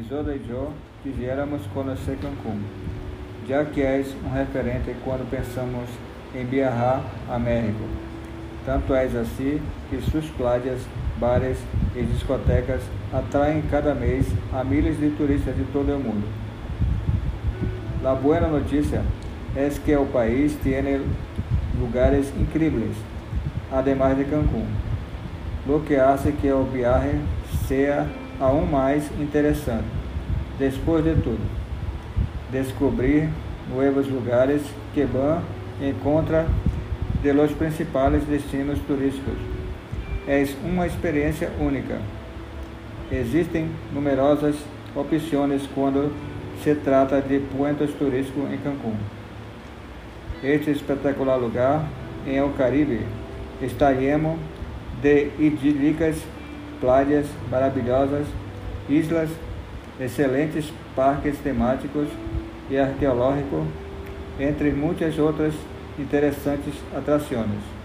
Alejandro y yo quisiéramos conocer Cancún, ya que es un referente quando pensamos em viajar a México. Tanto é assim que suas playas, bares e discotecas atraem cada mês a milhares de turistas de todo o mundo. A boa notícia é que o país tem lugares incríveis, además de Cancún, lo que hace que o viaje sea aún mais interessante. Depois de tudo, descobrir novos lugares que vão em contra de los principais destinos turísticos. É uma experiência única. Existem numerosas opções quando se trata de pontos turísticos em Cancún. Este espetacular lugar em o Caribe está lleno de idílicas praias maravilhosas, islas, excelentes parques temáticos e arqueológicos, entre muitas outras interessantes atrações.